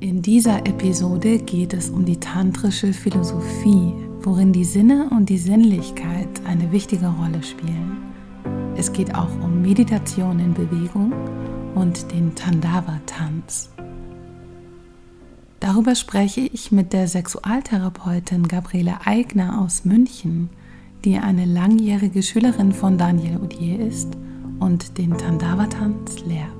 In dieser Episode geht es um die tantrische Philosophie, worin die Sinne und die Sinnlichkeit eine wichtige Rolle spielen. Es geht auch um Meditation in Bewegung und den Tandava-Tanz. Darüber spreche ich mit der Sexualtherapeutin Gabriele Eigner aus München, die eine langjährige Schülerin von Daniel Odier ist und den Tandava-Tanz lehrt.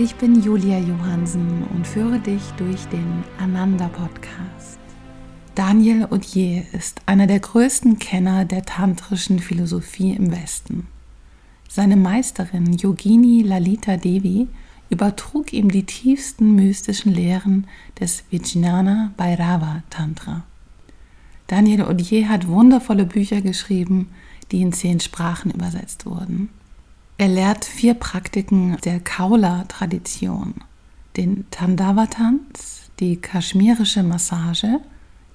Ich bin Julia Johansen und führe dich durch den Ananda Podcast. Daniel Odier ist einer der größten Kenner der tantrischen Philosophie im Westen. Seine Meisterin Yogini Lalita Devi übertrug ihm die tiefsten mystischen Lehren des Vijnana Bhairava Tantra. Daniel Odier hat wundervolle Bücher geschrieben, die in zehn Sprachen übersetzt wurden. Er lehrt vier Praktiken der Kaula-Tradition: den Tandava-Tanz, die kaschmirische Massage,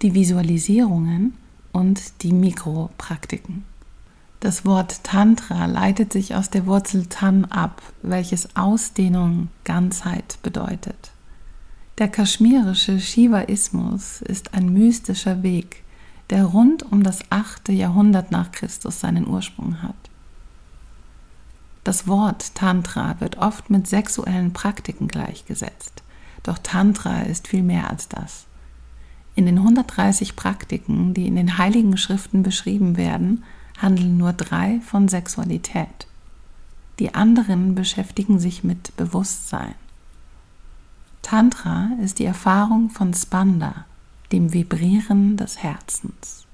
die Visualisierungen und die Mikropraktiken. Das Wort Tantra leitet sich aus der Wurzel Tan ab, welches Ausdehnung, Ganzheit bedeutet. Der kaschmirische Shivaismus ist ein mystischer Weg, der rund um das 8. Jahrhundert nach Christus seinen Ursprung hat. Das Wort Tantra wird oft mit sexuellen Praktiken gleichgesetzt. Doch Tantra ist viel mehr als das. In den 130 Praktiken, die in den heiligen Schriften beschrieben werden, handeln nur drei von Sexualität. Die anderen beschäftigen sich mit Bewusstsein. Tantra ist die Erfahrung von Spanda, dem Vibrieren des Herzens.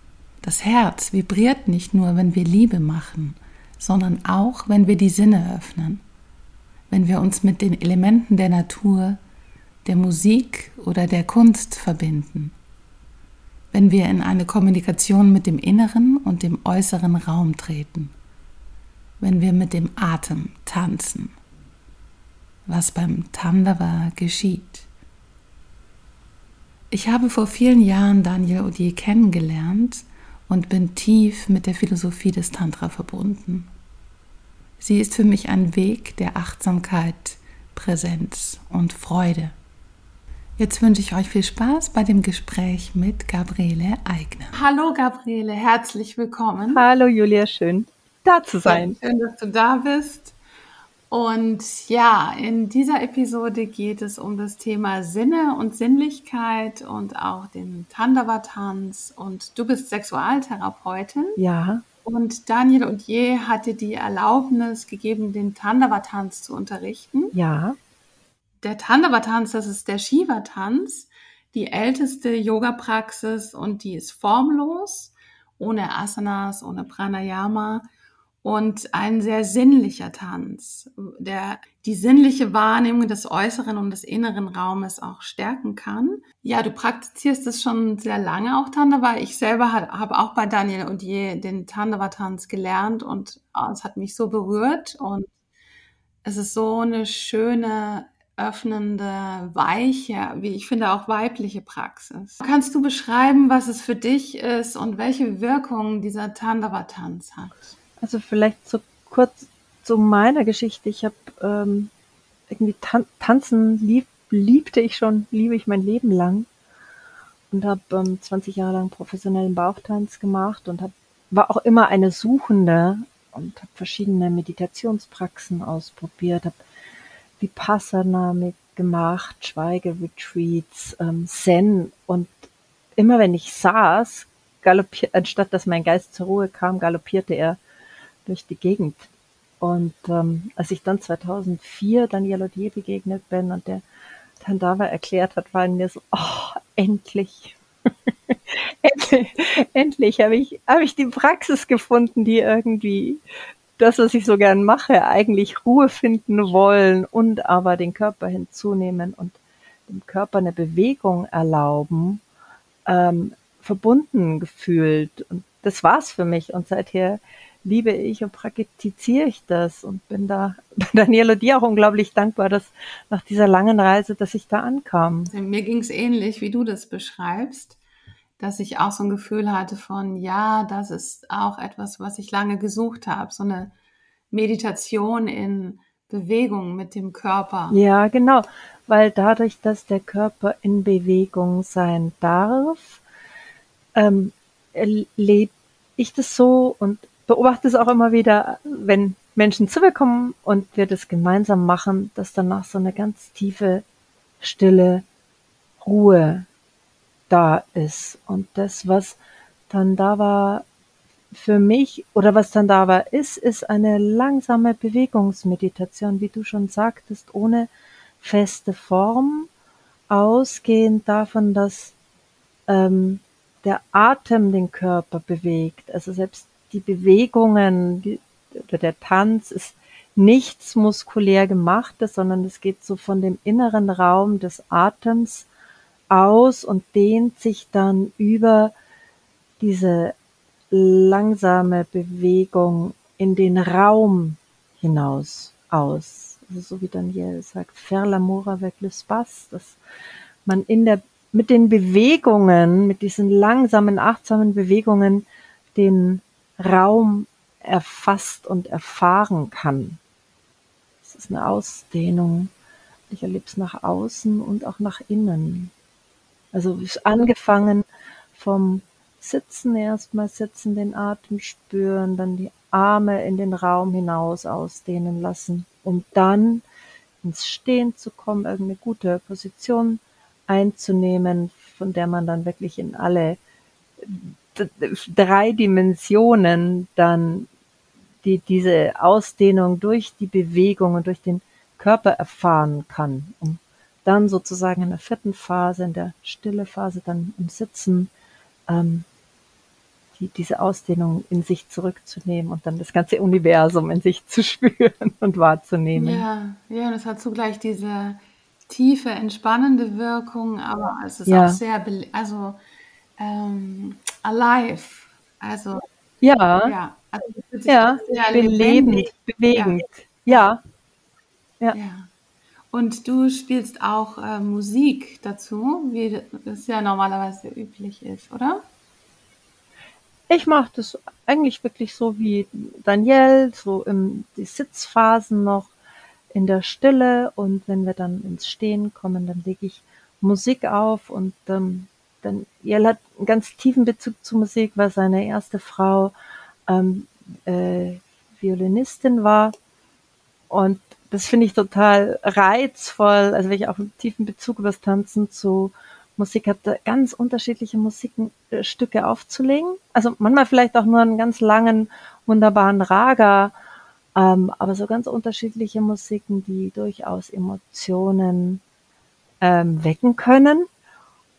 Das Herz vibriert nicht nur, wenn wir Liebe machen, sondern auch, wenn wir die Sinne öffnen, wenn wir uns mit den Elementen der Natur, der Musik oder der Kunst verbinden, wenn wir in eine Kommunikation mit dem inneren und dem äußeren Raum treten, wenn wir mit dem Atem tanzen, was beim Tandava geschieht. Ich habe vor vielen Jahren Daniel Odier kennengelernt und bin tief mit der Philosophie des Tantra verbunden. Sie ist für mich ein Weg der Achtsamkeit, Präsenz und Freude. Jetzt wünsche ich euch viel Spaß bei dem Gespräch mit Gabriele Eigner. Hallo Gabriele, herzlich willkommen. Hallo Julia, schön da zu sein. Schön, dass du da bist. Und ja, in dieser Episode geht es um das Thema Sinne und Sinnlichkeit und auch den Tandava-Tanz. Und du bist Sexualtherapeutin. Ja. Und Daniel und Je hatte die Erlaubnis gegeben, den Tandava-Tanz zu unterrichten. Ja. Der Tandava-Tanz, das ist der Shiva-Tanz, die älteste Yoga-Praxis und die ist formlos, ohne Asanas, ohne Pranayama und ein sehr sinnlicher Tanz, der die sinnliche Wahrnehmung des äußeren und des inneren Raumes auch stärken kann. Ja, du praktizierst es schon sehr lange auch Tandava. Ich selber habe auch bei Daniel Odier den Tandava-Tanz gelernt und oh, es hat mich so berührt und es ist so eine schöne öffnende, weiche, wie ich finde auch weibliche Praxis. Kannst du beschreiben, was es für dich ist und welche Wirkung dieser Tandava-Tanz hat? Also vielleicht so kurz zu meiner Geschichte. Ich habe ähm, irgendwie Tan Tanzen lieb, liebte ich schon, liebe ich mein Leben lang und habe ähm, 20 Jahre lang professionellen Bauchtanz gemacht und hab, war auch immer eine Suchende und habe verschiedene Meditationspraxen ausprobiert, habe Vipassana gemacht, Schweigeretreats, ähm, Zen und immer wenn ich saß, galoppiert, anstatt dass mein Geist zur Ruhe kam, galoppierte er durch die Gegend. Und ähm, als ich dann 2004 Daniel Odier begegnet bin und der Tandava erklärt hat, war in mir so, oh, endlich. endlich, endlich habe ich, hab ich die Praxis gefunden, die irgendwie das, was ich so gern mache, eigentlich Ruhe finden wollen und aber den Körper hinzunehmen und dem Körper eine Bewegung erlauben, ähm, verbunden gefühlt. Und das war's für mich. Und seither liebe ich und praktiziere ich das und bin da bei Daniela dir auch unglaublich dankbar, dass nach dieser langen Reise, dass ich da ankam. Mir ging's ähnlich, wie du das beschreibst, dass ich auch so ein Gefühl hatte von, ja, das ist auch etwas, was ich lange gesucht habe, so eine Meditation in Bewegung mit dem Körper. Ja, genau, weil dadurch, dass der Körper in Bewegung sein darf, ähm, erlebe ich das so und beobachte es auch immer wieder, wenn Menschen zu mir kommen und wir das gemeinsam machen, dass danach so eine ganz tiefe, stille Ruhe da ist. Und das, was dann da war für mich oder was dann da war, ist, ist eine langsame Bewegungsmeditation, wie du schon sagtest, ohne feste Form, ausgehend davon, dass ähm, der Atem den Körper bewegt. Also selbst die Bewegungen die, oder der Tanz ist nichts muskulär gemachtes, sondern es geht so von dem inneren Raum des Atems aus und dehnt sich dann über diese langsame Bewegung in den Raum hinaus aus. Also so wie Daniel sagt, faire l'amour avec l'espace, dass man in der, mit den Bewegungen, mit diesen langsamen, achtsamen Bewegungen den Raum erfasst und erfahren kann. Es ist eine Ausdehnung. Ich erlebe es nach außen und auch nach innen. Also angefangen vom Sitzen erstmal sitzen, den Atem spüren, dann die Arme in den Raum hinaus ausdehnen lassen, um dann ins Stehen zu kommen, irgendeine gute Position einzunehmen, von der man dann wirklich in alle drei Dimensionen dann die, diese Ausdehnung durch die Bewegung und durch den Körper erfahren kann, um dann sozusagen in der vierten Phase, in der stille Phase, dann im Sitzen, ähm, die, diese Ausdehnung in sich zurückzunehmen und dann das ganze Universum in sich zu spüren und wahrzunehmen. Ja, ja, und es hat zugleich diese tiefe, entspannende Wirkung, aber es ist ja. auch sehr, also ähm, alive. Also ja, ja, also ja belebend, bewegend. Ja. ja. ja. Und du spielst auch äh, Musik dazu, wie das ja normalerweise üblich ist, oder? Ich mache das eigentlich wirklich so wie Daniel, so in die Sitzphasen noch in der Stille und wenn wir dann ins Stehen kommen, dann lege ich Musik auf und ähm, dann Jell hat einen ganz tiefen Bezug zu Musik, weil seine erste Frau ähm, äh, Violinistin war. Und das finde ich total reizvoll, also wenn ich auch einen tiefen Bezug über das Tanzen zu Musik habe, ganz unterschiedliche Musikstücke aufzulegen. Also manchmal vielleicht auch nur einen ganz langen, wunderbaren Raga, ähm, aber so ganz unterschiedliche Musiken, die durchaus Emotionen ähm, wecken können.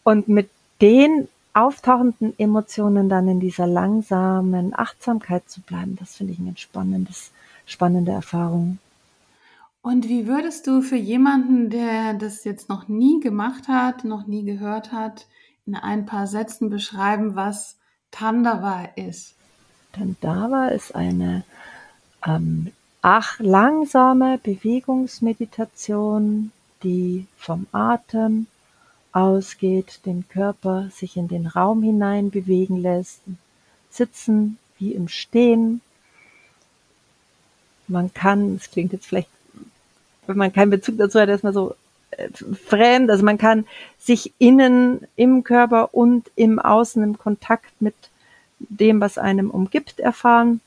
Und mit den auftauchenden Emotionen dann in dieser langsamen Achtsamkeit zu bleiben, das finde ich eine spannendes, spannende Erfahrung. Und wie würdest du für jemanden, der das jetzt noch nie gemacht hat, noch nie gehört hat, in ein paar Sätzen beschreiben, was Tandava ist? Tandava ist eine ähm, ach, langsame Bewegungsmeditation, die vom Atem ausgeht, den Körper sich in den Raum hinein bewegen lässt, sitzen wie im Stehen. Man kann, es klingt jetzt vielleicht, wenn man keinen Bezug dazu hat, erstmal so äh, fremd, also man kann sich innen im Körper und im Außen im Kontakt mit dem, was einem umgibt, erfahren.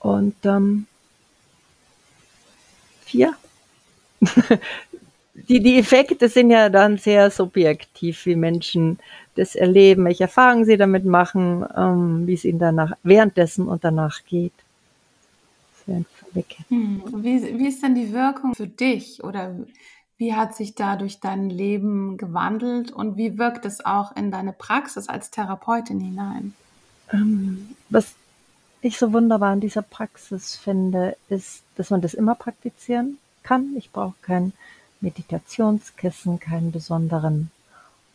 Und ähm, vier. die, die Effekte sind ja dann sehr subjektiv, wie Menschen das erleben, welche Erfahrungen sie damit machen, ähm, wie es ihnen danach, währenddessen und danach geht. Hm. Wie, wie ist denn die Wirkung für dich oder wie hat sich dadurch dein Leben gewandelt und wie wirkt es auch in deine Praxis als Therapeutin hinein? Ähm, was ich so wunderbar an dieser Praxis finde, ist, dass man das immer praktizieren kann. Ich brauche kein Meditationskissen, keinen besonderen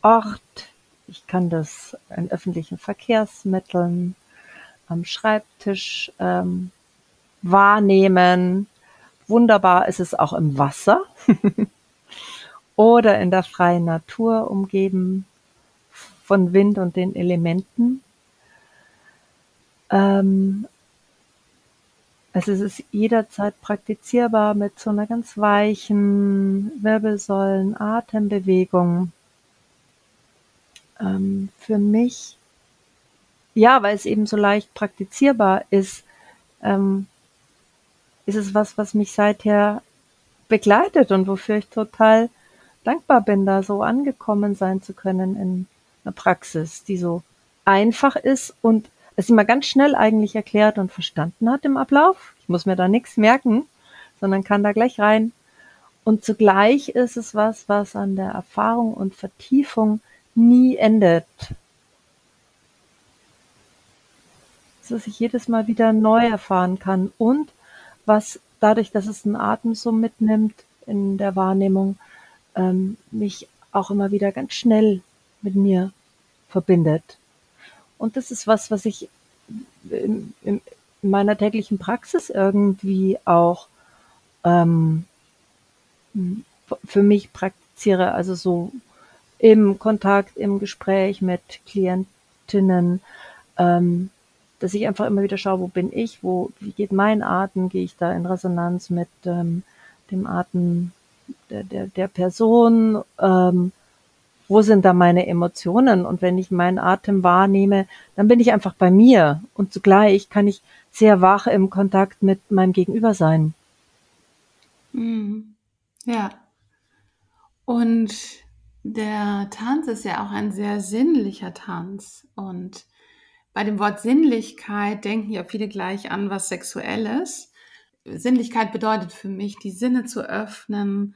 Ort. Ich kann das in öffentlichen Verkehrsmitteln, am Schreibtisch ähm, wahrnehmen. Wunderbar ist es auch im Wasser oder in der freien Natur umgeben von Wind und den Elementen. Ähm, also es ist jederzeit praktizierbar mit so einer ganz weichen Wirbelsäulen, Atembewegung. Ähm, für mich, ja, weil es eben so leicht praktizierbar ist, ähm, ist es was, was mich seither begleitet und wofür ich total dankbar bin, da so angekommen sein zu können in einer Praxis, die so einfach ist und es immer ganz schnell eigentlich erklärt und verstanden hat im Ablauf. Ich muss mir da nichts merken, sondern kann da gleich rein. Und zugleich ist es was, was an der Erfahrung und Vertiefung nie endet. Dass ich jedes Mal wieder neu erfahren kann und was dadurch, dass es einen Atem so mitnimmt in der Wahrnehmung, ähm, mich auch immer wieder ganz schnell mit mir verbindet. Und das ist was, was ich in, in meiner täglichen Praxis irgendwie auch ähm, für mich praktiziere, also so im Kontakt, im Gespräch mit Klientinnen, ähm, dass ich einfach immer wieder schaue, wo bin ich, wo, wie geht mein Atem, gehe ich da in Resonanz mit ähm, dem Atem der, der, der Person, ähm, wo sind da meine Emotionen? Und wenn ich meinen Atem wahrnehme, dann bin ich einfach bei mir und zugleich kann ich sehr wach im Kontakt mit meinem Gegenüber sein. Mhm. Ja. Und der Tanz ist ja auch ein sehr sinnlicher Tanz. Und bei dem Wort Sinnlichkeit denken ja viele gleich an was Sexuelles. Sinnlichkeit bedeutet für mich, die Sinne zu öffnen,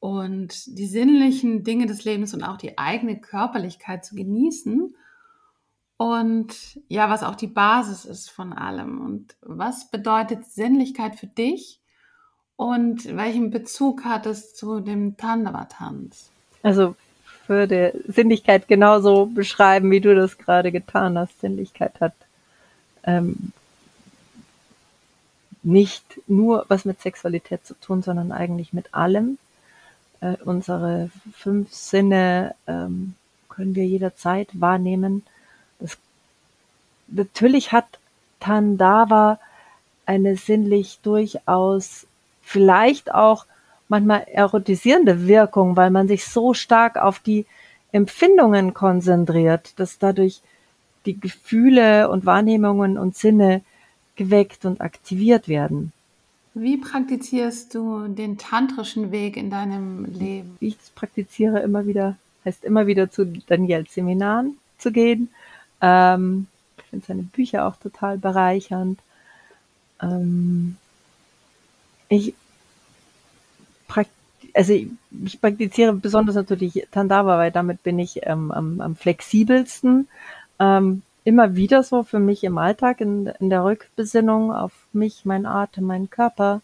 und die sinnlichen Dinge des Lebens und auch die eigene Körperlichkeit zu genießen. Und ja, was auch die Basis ist von allem. Und was bedeutet Sinnlichkeit für dich? Und welchen Bezug hat es zu dem Tandawa-Tanz? Also würde Sinnlichkeit genauso beschreiben, wie du das gerade getan hast. Sinnlichkeit hat ähm, nicht nur was mit Sexualität zu tun, sondern eigentlich mit allem äh, unsere fünf Sinne ähm, können wir jederzeit wahrnehmen. Das, natürlich hat Tandava eine sinnlich durchaus vielleicht auch manchmal erotisierende Wirkung, weil man sich so stark auf die Empfindungen konzentriert, dass dadurch die Gefühle und Wahrnehmungen und Sinne geweckt und aktiviert werden. Wie praktizierst du den tantrischen Weg in deinem Leben? Ich praktiziere immer wieder, heißt immer wieder zu Daniels Seminaren zu gehen. Ähm, ich finde seine Bücher auch total bereichernd. Ähm, ich, also ich, ich, praktiziere besonders natürlich Tandava, weil damit bin ich ähm, am, am, flexibelsten. Ähm, immer wieder so für mich im Alltag, in, in der Rückbesinnung auf mich, mein Atem, mein Körper.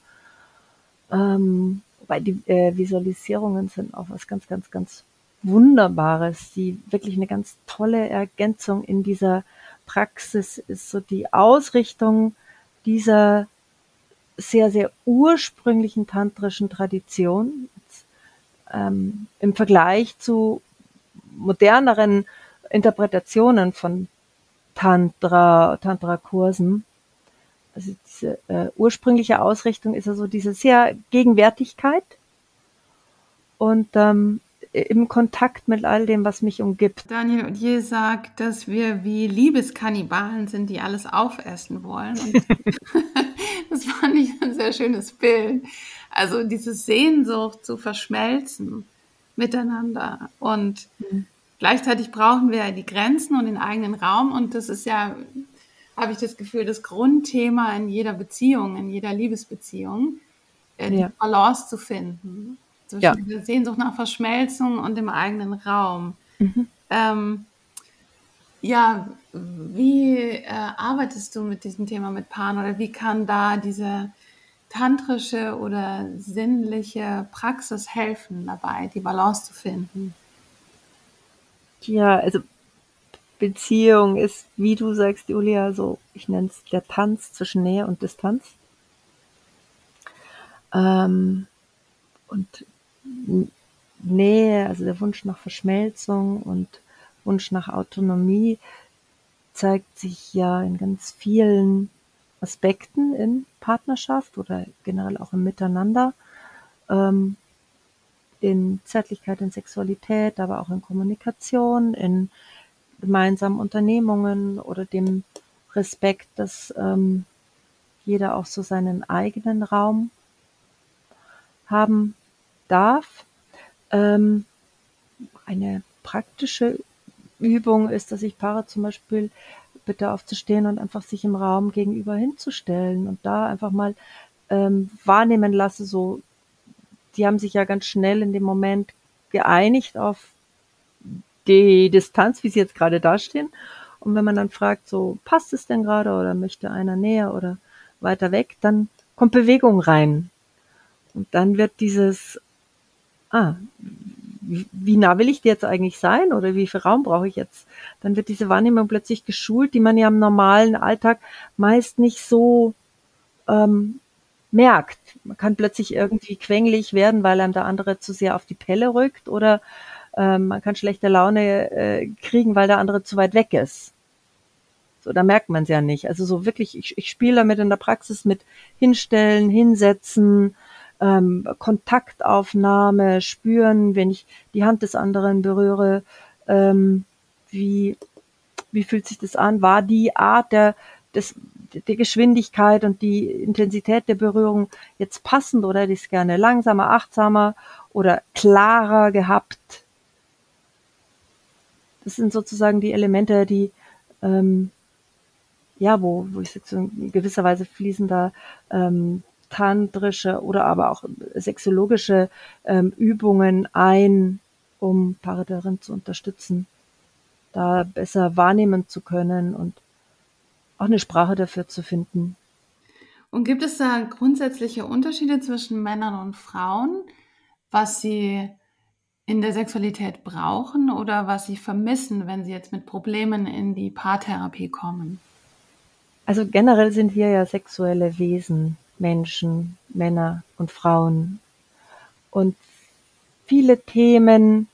Ähm, weil die äh, Visualisierungen sind auch was ganz, ganz, ganz Wunderbares, die wirklich eine ganz tolle Ergänzung in dieser Praxis ist, so die Ausrichtung dieser sehr, sehr ursprünglichen tantrischen Tradition ähm, im Vergleich zu moderneren Interpretationen von Tantra, Tantra-Kursen. Also diese äh, ursprüngliche Ausrichtung ist also diese sehr Gegenwärtigkeit und ähm, im Kontakt mit all dem, was mich umgibt. Daniel Odier sagt, dass wir wie Liebeskannibalen sind, die alles aufessen wollen. das fand ich ein sehr schönes Bild. Also diese Sehnsucht zu verschmelzen miteinander. Und mhm. Gleichzeitig brauchen wir die Grenzen und den eigenen Raum und das ist ja, habe ich das Gefühl, das Grundthema in jeder Beziehung, in jeder Liebesbeziehung, äh, die ja. Balance zu finden zwischen ja. der Sehnsucht nach Verschmelzung und dem eigenen Raum. Mhm. Ähm, ja, wie äh, arbeitest du mit diesem Thema mit Paaren oder wie kann da diese tantrische oder sinnliche Praxis helfen dabei, die Balance zu finden? Ja, also Beziehung ist, wie du sagst, Julia, so, ich nenne es der Tanz zwischen Nähe und Distanz. Ähm, und Nähe, also der Wunsch nach Verschmelzung und Wunsch nach Autonomie zeigt sich ja in ganz vielen Aspekten in Partnerschaft oder generell auch im Miteinander. Ähm, in Zärtlichkeit, in Sexualität, aber auch in Kommunikation, in gemeinsamen Unternehmungen oder dem Respekt, dass ähm, jeder auch so seinen eigenen Raum haben darf. Ähm, eine praktische Übung ist, dass ich Paare zum Beispiel bitte aufzustehen und einfach sich im Raum gegenüber hinzustellen und da einfach mal ähm, wahrnehmen lasse, so, die haben sich ja ganz schnell in dem Moment geeinigt auf die Distanz, wie sie jetzt gerade dastehen. Und wenn man dann fragt, so, passt es denn gerade oder möchte einer näher oder weiter weg, dann kommt Bewegung rein. Und dann wird dieses, ah, wie nah will ich jetzt eigentlich sein oder wie viel Raum brauche ich jetzt? Dann wird diese Wahrnehmung plötzlich geschult, die man ja im normalen Alltag meist nicht so ähm, merkt. Man kann plötzlich irgendwie quengelig werden, weil einem der andere zu sehr auf die Pelle rückt oder ähm, man kann schlechte Laune äh, kriegen, weil der andere zu weit weg ist. So, da merkt man es ja nicht. Also so wirklich, ich, ich spiele damit in der Praxis mit hinstellen, hinsetzen, ähm, Kontaktaufnahme, spüren, wenn ich die Hand des anderen berühre, ähm, wie, wie fühlt sich das an? War die Art der, des, der Geschwindigkeit und die Intensität der Berührung jetzt passend oder hätte ich es gerne langsamer, achtsamer oder klarer gehabt? Das sind sozusagen die Elemente, die ähm, ja, wo, wo ich so in gewisser Weise fließender ähm, tantrische oder aber auch sexologische ähm, Übungen ein, um Paare darin zu unterstützen, da besser wahrnehmen zu können und auch eine Sprache dafür zu finden. Und gibt es da grundsätzliche Unterschiede zwischen Männern und Frauen, was sie in der Sexualität brauchen oder was sie vermissen, wenn sie jetzt mit Problemen in die Paartherapie kommen? Also generell sind wir ja sexuelle Wesen. Menschen, Männer und Frauen. Und viele Themen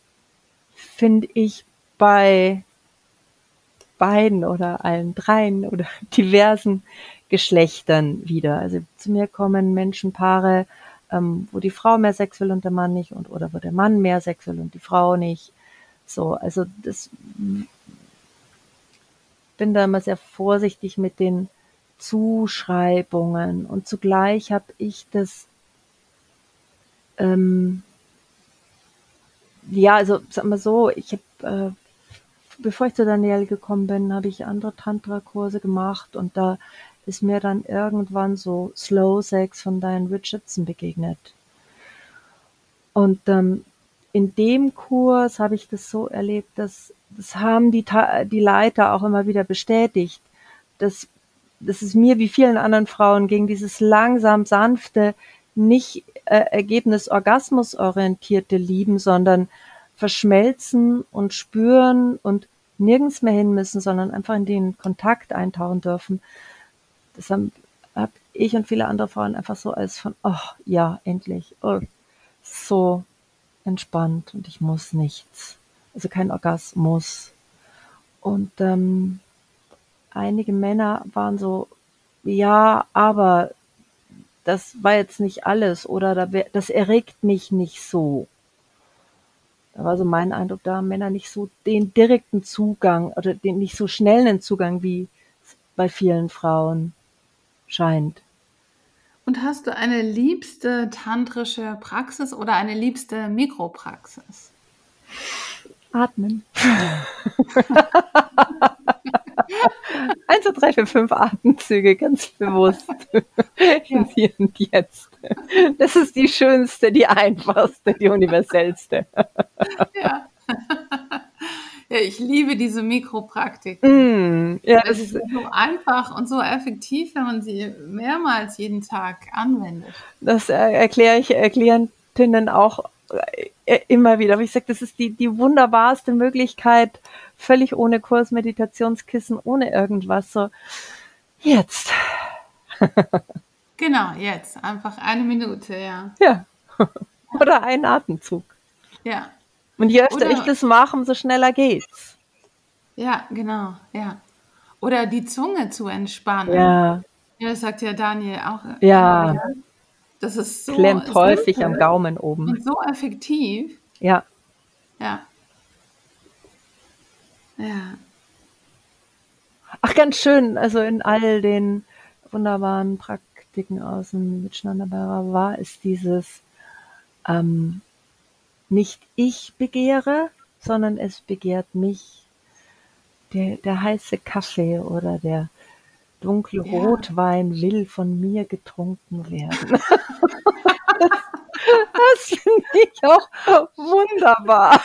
finde ich bei beiden oder allen dreien oder diversen Geschlechtern wieder. Also zu mir kommen Menschenpaare, ähm, wo die Frau mehr Sex will und der Mann nicht und oder wo der Mann mehr Sex will und die Frau nicht. So, also das bin da immer sehr vorsichtig mit den Zuschreibungen und zugleich habe ich das ähm, ja, also sag mal so, ich habe, äh, bevor ich zu Daniel gekommen bin, habe ich andere Tantra-Kurse gemacht und da ist mir dann irgendwann so Slow Sex von Diane Richardson begegnet. Und ähm, in dem Kurs habe ich das so erlebt, dass das haben die, die Leiter auch immer wieder bestätigt, dass das ist mir wie vielen anderen Frauen gegen dieses langsam sanfte, nicht äh, Ergebnis Orgasmus orientierte Lieben, sondern verschmelzen und spüren und nirgends mehr hin müssen, sondern einfach in den Kontakt eintauchen dürfen. Das haben hab ich und viele andere Frauen einfach so als von, oh ja, endlich, oh, so entspannt und ich muss nichts. Also kein Orgasmus. Und ähm, einige Männer waren so, ja, aber das war jetzt nicht alles oder das erregt mich nicht so. Da war so mein Eindruck, da haben Männer nicht so den direkten Zugang oder den nicht so schnellen Zugang, wie es bei vielen Frauen scheint. Und hast du eine liebste tantrische Praxis oder eine liebste Mikropraxis? Atmen. Eins, zwei, drei, vier, fünf Atemzüge, ganz bewusst. Ja. Hier und jetzt. Das ist die schönste, die einfachste, die universellste. Ja. Ja, ich liebe diese Mikropraktik. Mm, ja, das ist so einfach und so effektiv, wenn man sie mehrmals jeden Tag anwendet. Das erkläre ich Klientinnen auch äh, immer wieder. Aber ich sage, das ist die, die wunderbarste Möglichkeit, völlig ohne Kurs, Meditationskissen, ohne irgendwas. So, jetzt. genau, jetzt. Einfach eine Minute, ja. Ja. Oder ein Atemzug. Ja. Und je öfter Oder, ich das mache, umso schneller geht's. Ja, genau, ja. Oder die Zunge zu entspannen. Ja. Ja, das sagt ja Daniel auch. Ja. Das ist so. Klemmt häufig am Gaumen oben. Und so effektiv. Ja. Ja. Ja. Ach, ganz schön. Also in all den wunderbaren Praktiken aus dem Miteinander war es dieses ähm, nicht ich begehre, sondern es begehrt mich. Der, der heiße Kaffee oder der dunkle ja. Rotwein will von mir getrunken werden. das, finde ich auch wunderbar.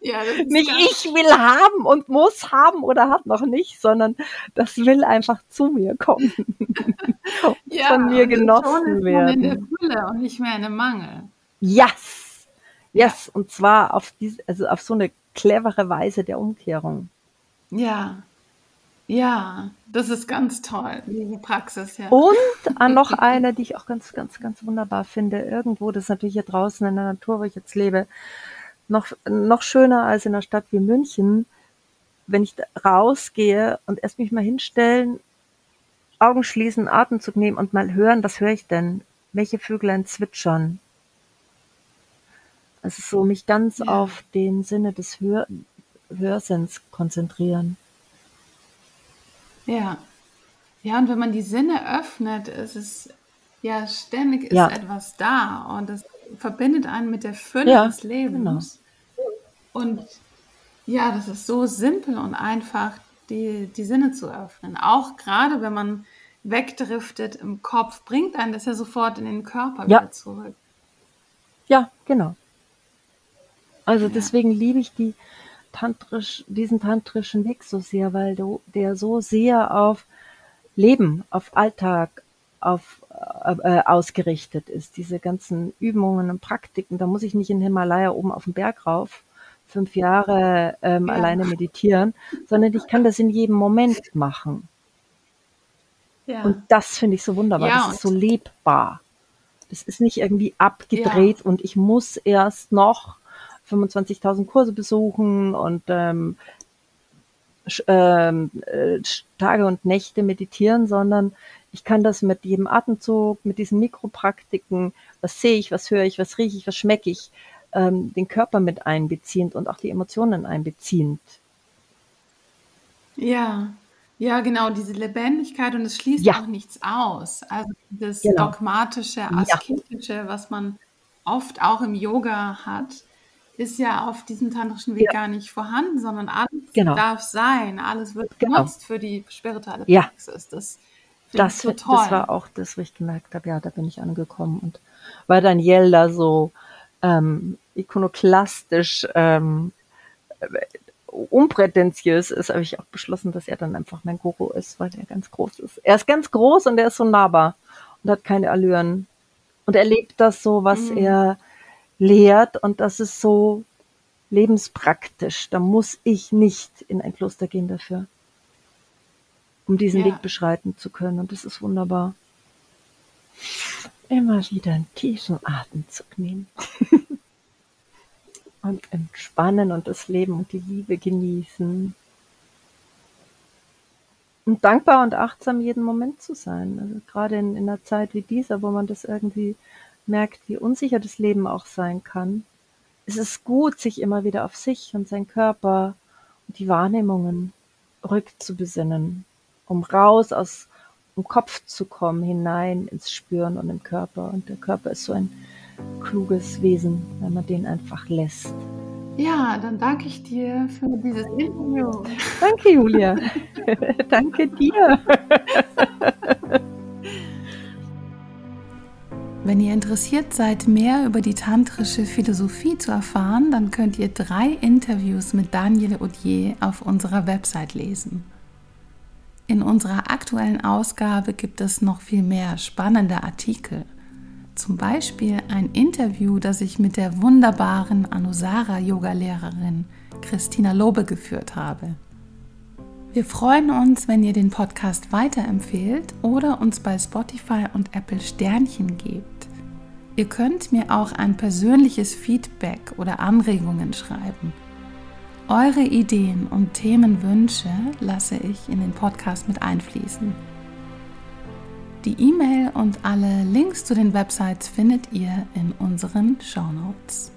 Ja, nicht ich will haben und muss haben oder hat noch nicht, sondern das will einfach zu mir kommen. ja, von mir genossen werden. In der Fülle und nicht mehr in einem Mangel. Yes. Yes. Ja. Und zwar auf diese, also auf so eine clevere Weise der Umkehrung. Ja. Ja, das ist ganz toll, diese Praxis, ja. Und noch eine, die ich auch ganz, ganz, ganz wunderbar finde. Irgendwo, das ist natürlich hier draußen in der Natur, wo ich jetzt lebe, noch, noch schöner als in einer Stadt wie München, wenn ich rausgehe und erst mich mal hinstellen, Augen schließen, Atemzug nehmen und mal hören, was höre ich denn? Welche Vöglein zwitschern? Also so mich ganz ja. auf den Sinne des Hör Hörsinns konzentrieren. Ja. Ja, und wenn man die Sinne öffnet, ist es ja ständig ist Ja. etwas da und es verbindet einen mit der Fülle Ja, des Lebens. Und ja, das ist so simpel und einfach, die, die Sinne zu öffnen. Auch gerade wenn man wegdriftet im Kopf, bringt einen das ja sofort in den Körper Ja. wieder zurück. Ja, genau. Also Ja. deswegen liebe ich die tantrisch, diesen tantrischen Weg so sehr, weil du, der so sehr auf Leben, auf Alltag, auf äh, äh, ausgerichtet ist. Diese ganzen Übungen und Praktiken, da muss ich nicht in Himalaya oben auf den Berg rauf, fünf Jahre ähm, Ja. alleine meditieren, sondern ich kann das in jedem Moment machen. Ja. Und das finde ich so wunderbar. Ja, das ist so lebbar. Das ist nicht irgendwie abgedreht und ich muss erst noch 25.000 Kurse besuchen und ähm, ähm, äh, Tage und Nächte meditieren, sondern ich kann das mit jedem Atemzug, mit diesen Mikropraktiken, was sehe ich, was höre ich, was rieche ich, was schmecke ich, ähm, den Körper mit einbeziehend und auch die Emotionen einbeziehend. Ja, ja, genau, diese Lebendigkeit und es schließt Ja. auch nichts aus. Also das Genau. dogmatische, Ja. asketische, was man oft auch im Yoga hat, ist ja auf diesem tantrischen Weg Ja. gar nicht vorhanden, sondern alles Genau. darf sein, alles wird Genau. genutzt für die spirituelle Ja. Praxis. Das ich Das, das toll. war auch das, wo ich gemerkt habe, ja, da bin ich angekommen. Und weil Daniel da so ähm, ikonoklastisch ähm, äh, unprätentiös ist, habe ich auch beschlossen, dass er dann einfach mein Guru ist, weil er ganz groß ist. Er ist ganz groß und er ist so nahbar und hat keine Allüren. Und er lebt das so, was Mhm. er lehrt und das ist so lebenspraktisch. Da muss ich nicht in ein Kloster gehen dafür, um diesen Ja. Weg beschreiten zu können. Und das ist wunderbar. Immer wieder einen tiefen Atemzug nehmen. und entspannen und das Leben und die Liebe genießen. Und dankbar und achtsam jeden Moment zu sein. Also gerade in, in einer Zeit wie dieser, wo man das irgendwie merkt, wie unsicher das Leben auch sein kann, ist es gut, sich immer wieder auf sich und seinen Körper und die Wahrnehmungen rückzubesinnen, um raus aus dem Kopf zu kommen, hinein ins Spüren und im Körper. Und der Körper ist so ein kluges Wesen, wenn man den einfach lässt. Ja, dann danke ich dir für dieses Interview. Danke, Julia. Danke dir. Wenn ihr interessiert seid, mehr über die tantrische Philosophie zu erfahren, dann könnt ihr drei Interviews mit Daniel Odier auf unserer Website lesen. In unserer aktuellen Ausgabe gibt es noch viel mehr spannende Artikel. Zum Beispiel ein Interview, das ich mit der wunderbaren Anusara-Yoga-Lehrerin Christina Lobe geführt habe. Wir freuen uns, wenn ihr den Podcast weiterempfehlt oder uns bei Spotify und Apple Sternchen gebt. Ihr könnt mir auch ein persönliches Feedback oder Anregungen schreiben. Eure Ideen und Themenwünsche lasse ich in den Podcast mit einfließen. Die E-Mail und alle Links zu den Websites findet ihr in unseren Show Notes.